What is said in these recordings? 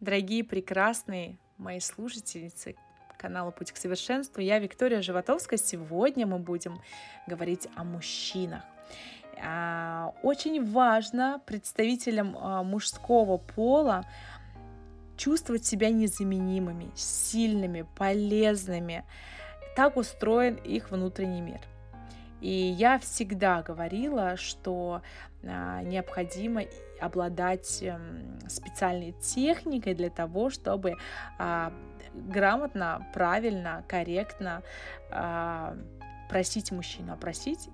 Дорогие, прекрасные мои слушательницы канала «Путь к совершенству», я Виктория Животовская. Сегодня мы будем говорить о мужчинах. А, очень важно представителям а, мужского пола чувствовать себя незаменимыми, сильными, полезными. Так устроен их внутренний мир. И я всегда говорила, что а, необходимо обладать эм, специальной техникой для того, чтобы а, грамотно, правильно, корректно а, просить мужчину. Опросить,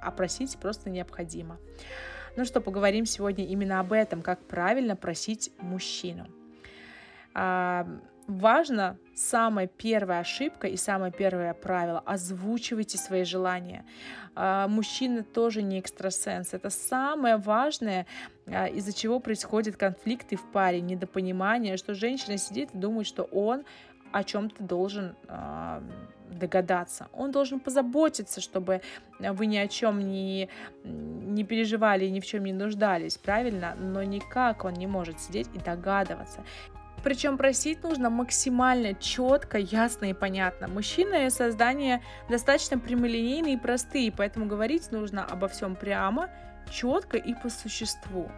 опросить просто необходимо. Ну что, поговорим сегодня именно об этом, как правильно просить мужчину важно самая первая ошибка и самое первое правило – озвучивайте свои желания. А, мужчина тоже не экстрасенс. Это самое важное, а, из-за чего происходят конфликты в паре, недопонимание, что женщина сидит и думает, что он о чем-то должен э, догадаться. Он должен позаботиться, чтобы вы ни о чем не, не переживали и ни в чем не нуждались, правильно? Но никак он не может сидеть и догадываться. Причем просить нужно максимально четко, ясно и понятно. Мужчины создания достаточно прямолинейные и простые, поэтому говорить нужно обо всем прямо, четко и по существу.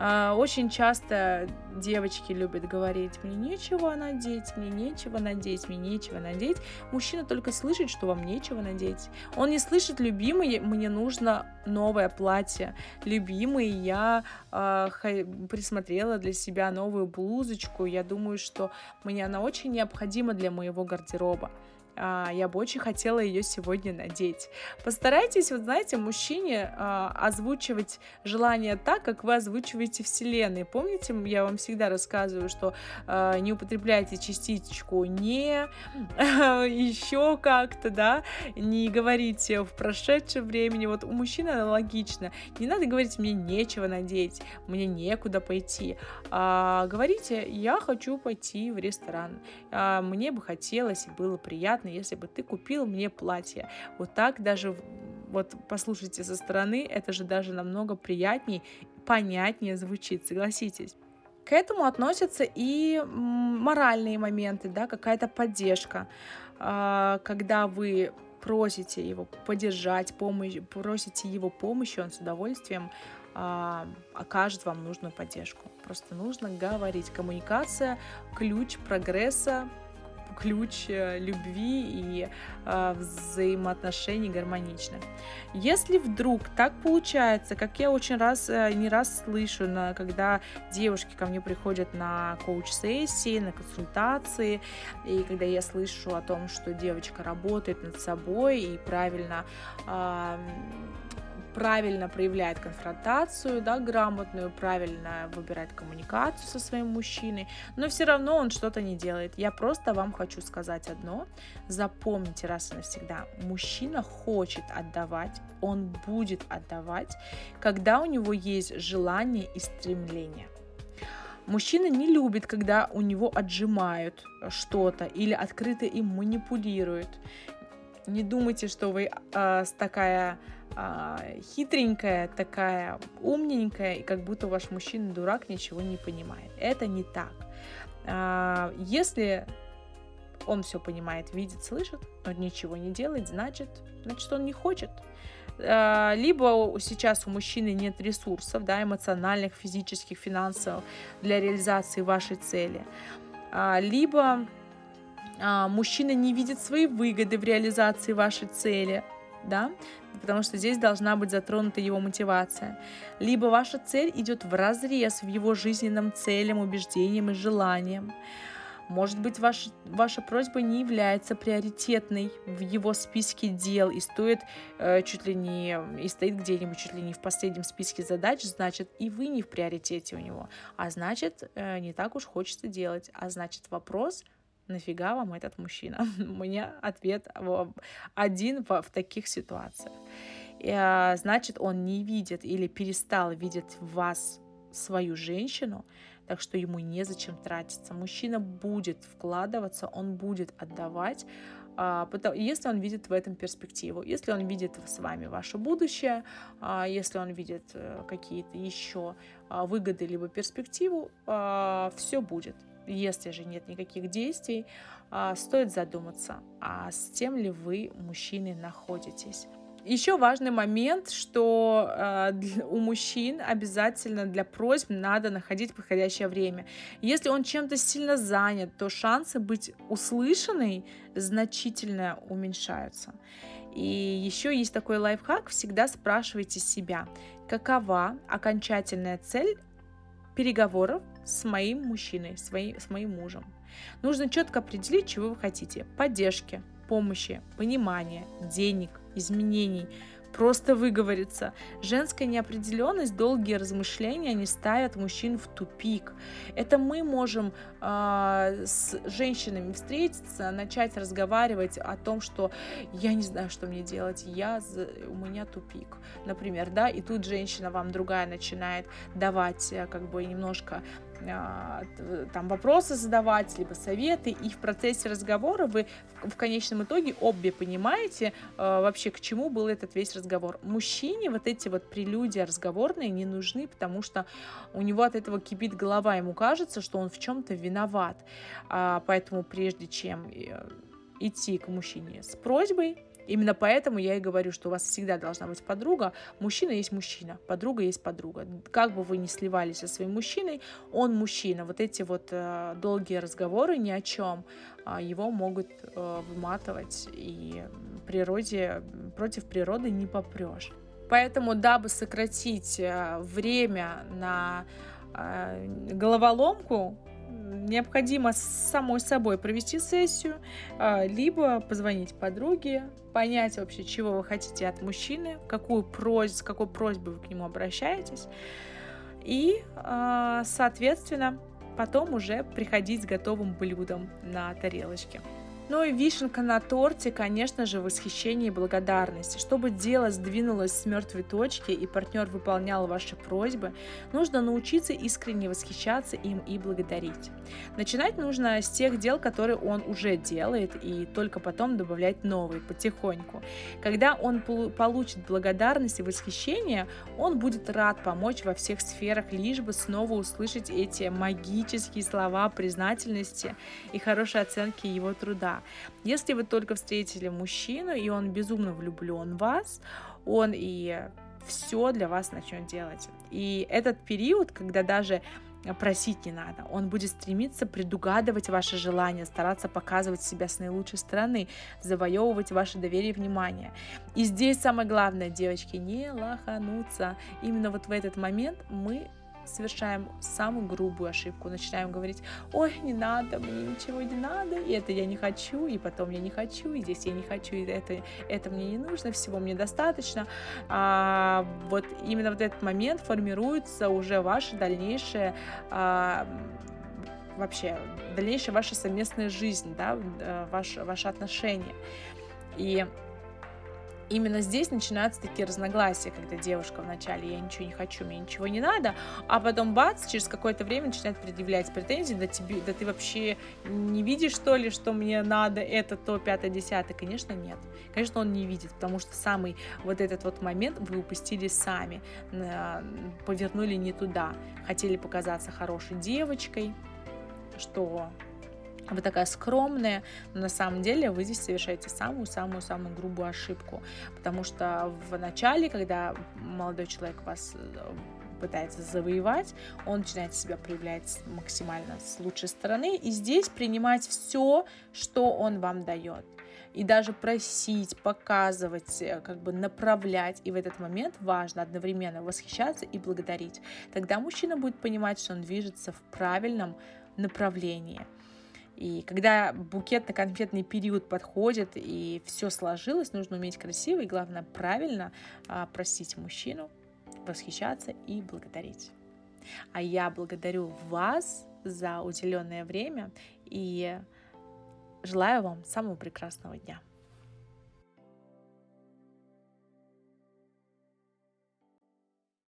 А, очень часто девочки любят говорить, мне нечего надеть, мне нечего надеть, мне нечего надеть. Мужчина только слышит, что вам нечего надеть. Он не слышит, любимый, мне нужно новое платье. Любимый, я э, присмотрела для себя новую блузочку. Я думаю, что мне она очень необходима для моего гардероба. А, я бы очень хотела ее сегодня надеть. Постарайтесь, вот знаете, мужчине а, озвучивать желание так, как вы озвучиваете Вселенной. Помните, я вам всегда рассказываю, что а, не употребляйте частичку не, еще как-то, да, не говорите в прошедшем времени. Вот у мужчины аналогично. Не надо говорить, мне нечего надеть, мне некуда пойти. А, говорите, я хочу пойти в ресторан. Мне бы хотелось и было приятно приятно, если бы ты купил мне платье. Вот так даже, вот послушайте со стороны, это же даже намного приятнее, понятнее звучит, согласитесь. К этому относятся и моральные моменты, да, какая-то поддержка, а, когда вы просите его поддержать, помощь, просите его помощи, он с удовольствием а, окажет вам нужную поддержку. Просто нужно говорить. Коммуникация – ключ прогресса, ключ э, любви и э, взаимоотношений гармоничных. Если вдруг так получается, как я очень раз, э, не раз слышу, когда девушки ко мне приходят на коуч-сессии, на консультации, и когда я слышу о том, что девочка работает над собой и правильно правильно проявляет конфронтацию, да, грамотную, правильно выбирает коммуникацию со своим мужчиной, но все равно он что-то не делает. Я просто вам хочу сказать одно. Запомните раз и навсегда. Мужчина хочет отдавать, он будет отдавать, когда у него есть желание и стремление. Мужчина не любит, когда у него отжимают что-то или открыто им манипулируют. Не думайте, что вы э, такая а, хитренькая, такая умненькая, и как будто ваш мужчина дурак, ничего не понимает. Это не так. А, если он все понимает, видит, слышит, но ничего не делает, значит, значит, он не хочет. А, либо сейчас у мужчины нет ресурсов, да, эмоциональных, физических, финансовых для реализации вашей цели. А, либо а, мужчина не видит свои выгоды в реализации вашей цели, да, потому что здесь должна быть затронута его мотивация. Либо ваша цель идет в разрез в его жизненным целям, убеждениям и желаниям. Может быть, ваша, ваша просьба не является приоритетной в его списке дел и стоит э, чуть ли не и стоит где-нибудь чуть ли не в последнем списке задач, значит, и вы не в приоритете у него. А значит, э, не так уж хочется делать. А значит, вопрос нафига вам этот мужчина? У меня ответ один в, таких ситуациях. А, значит, он не видит или перестал видеть в вас свою женщину, так что ему незачем тратиться. Мужчина будет вкладываться, он будет отдавать, а, если он видит в этом перспективу, если он видит с вами ваше будущее, а, если он видит э, какие-то еще выгоды либо перспективу, все будет. Если же нет никаких действий, стоит задуматься, а с тем ли вы, мужчины, находитесь. Еще важный момент, что э, у мужчин обязательно для просьб надо находить подходящее время. Если он чем-то сильно занят, то шансы быть услышанной значительно уменьшаются. И еще есть такой лайфхак, всегда спрашивайте себя, какова окончательная цель переговоров с моим мужчиной, с моим, с моим мужем. Нужно четко определить, чего вы хотите. Поддержки, помощи, понимания, денег, изменений, просто выговориться. Женская неопределенность, долгие размышления, они ставят мужчин в тупик. Это мы можем э, с женщинами встретиться, начать разговаривать о том, что я не знаю, что мне делать, я, у меня тупик, например, да, и тут женщина вам другая начинает давать э, как бы немножко там вопросы задавать, либо советы, и в процессе разговора вы в, конечном итоге обе понимаете э, вообще, к чему был этот весь разговор. Мужчине вот эти вот прелюдии разговорные не нужны, потому что у него от этого кипит голова, ему кажется, что он в чем-то виноват. А, поэтому прежде чем э, идти к мужчине с просьбой, Именно поэтому я и говорю, что у вас всегда должна быть подруга. Мужчина есть мужчина, подруга есть подруга. Как бы вы ни сливались со своим мужчиной, он мужчина. Вот эти вот э, долгие разговоры ни о чем э, его могут э, выматывать, и природе, против природы не попрешь. Поэтому, дабы сократить э, время на э, головоломку, необходимо самой собой провести сессию, а, либо позвонить подруге, понять вообще, чего вы хотите от мужчины, какую просьбу, с какой просьбой вы к нему обращаетесь, и, а, соответственно, потом уже приходить с готовым блюдом на тарелочке. Ну и вишенка на торте, конечно же, восхищение и благодарность. Чтобы дело сдвинулось с мертвой точки и партнер выполнял ваши просьбы, нужно научиться искренне восхищаться им и благодарить. Начинать нужно с тех дел, которые он уже делает, и только потом добавлять новые потихоньку. Когда он получит благодарность и восхищение, он будет рад помочь во всех сферах, лишь бы снова услышать эти магические слова признательности и хорошей оценки его труда. Если вы только встретили мужчину, и он безумно влюблен в вас, он и все для вас начнет делать. И этот период, когда даже просить не надо. Он будет стремиться предугадывать ваши желания, стараться показывать себя с наилучшей стороны, завоевывать ваше доверие и внимание. И здесь самое главное, девочки, не лохануться. Именно вот в этот момент мы совершаем самую грубую ошибку, начинаем говорить, ой, не надо, мне ничего не надо, и это я не хочу, и потом я не хочу, и здесь я не хочу, и это, это мне не нужно, всего мне достаточно. А, вот именно вот этот момент формируется уже ваша дальнейшая а, вообще дальнейшая ваша совместная жизнь, да, э, ваши, ваши отношения. И именно здесь начинаются такие разногласия, когда девушка вначале я ничего не хочу, мне ничего не надо, а потом бац, через какое-то время начинает предъявлять претензии, да, тебе, да ты вообще не видишь, что ли, что мне надо это, то, пятое, десятое? Конечно, нет. Конечно, он не видит, потому что самый вот этот вот момент вы упустили сами, повернули не туда, хотели показаться хорошей девочкой, что вы такая скромная, но на самом деле вы здесь совершаете самую-самую-самую грубую ошибку, потому что в начале, когда молодой человек вас э, пытается завоевать, он начинает себя проявлять максимально с лучшей стороны, и здесь принимать все, что он вам дает. И даже просить, показывать, э, как бы направлять. И в этот момент важно одновременно восхищаться и благодарить. Тогда мужчина будет понимать, что он движется в правильном направлении. И когда букетно-конфетный период подходит и все сложилось, нужно уметь красиво и, главное, правильно а, просить мужчину, восхищаться и благодарить. А я благодарю вас за уделенное время и желаю вам самого прекрасного дня.